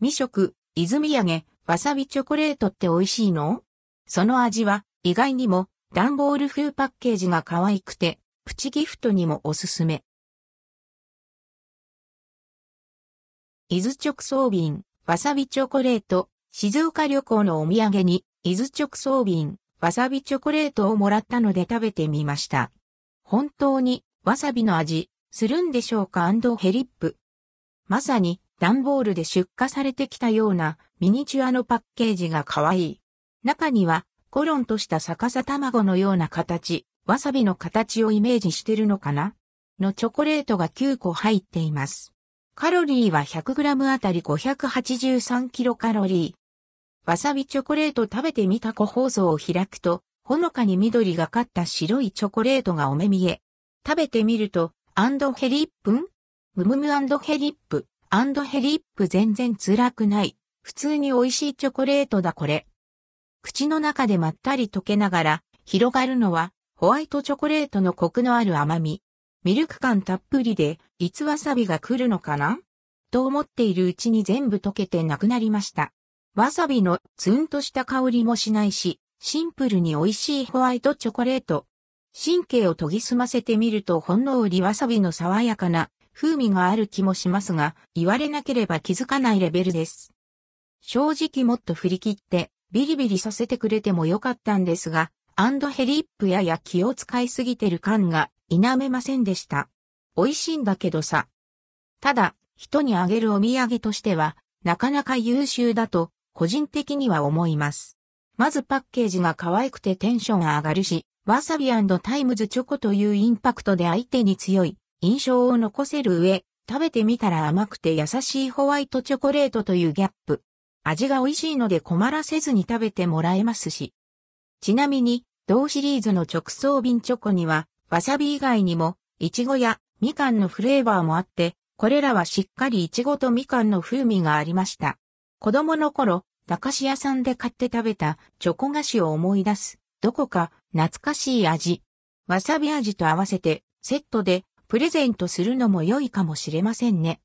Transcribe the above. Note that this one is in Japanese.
未食、泉揚げ、わさびチョコレートって美味しいの？その味は意外にも段ボール風パッケージが可愛くて、プチギフトにもおすすめ。伊豆直送便、わさびチョコレート、静岡旅行のお土産に、伊豆直送便、わさびチョコレートをもらったので食べてみました。本当に、わさびの味、するんでしょうか？ヘリップ。まさに、段ボールで出荷されてきたようなミニチュアのパッケージが可愛い。中にはコロンとした逆さ卵のような形、わさびの形をイメージしてるのかな？のチョコレートが9個入っています。カロリーは 100g あたり583キロカロリー。わさびチョコレート食べてみた個包装を開くと、ほのかに緑がかった白いチョコレートがお目見え。食べてみると、 and hellip？ンムムム and hellip、and hellip 全然辛くない。普通に美味しいチョコレートだこれ。口の中でまったり溶けながら広がるのはホワイトチョコレートのコクのある甘み。ミルク感たっぷりで、いつわさびが来るのかな？と思っているうちに全部溶けてなくなりました。わさびのツンとした香りもしないし、シンプルに美味しいホワイトチョコレート。神経を研ぎ澄ませてみるとほんのりわさびの爽やかな風味がある気もしますが、言われなければ気づかないレベルです。正直もっと振り切ってビリビリさせてくれてもよかったんですが、 and hellip やや気を使いすぎてる感が否めませんでした。美味しいんだけどさ。ただ、人にあげるお土産としては、なかなか優秀だと、個人的には思います。まずパッケージが可愛くてテンションが上がるし、わさびタイムズチョコというインパクトで相手に強い印象を残せる上、食べてみたら甘くて優しいホワイトチョコレートというギャップ。味が美味しいので困らせずに食べてもらえますし。ちなみに、同シリーズの直送便チョコには、わさび以外にも、いちごやみかんのフレーバーもあって、これらはしっかりいちごとみかんの風味がありました。子供の頃、駄菓子屋さんで買って食べたチョコ菓子を思い出す、どこか懐かしい味。わさび味と合わせてセットでプレゼントするのも良いかもしれませんね。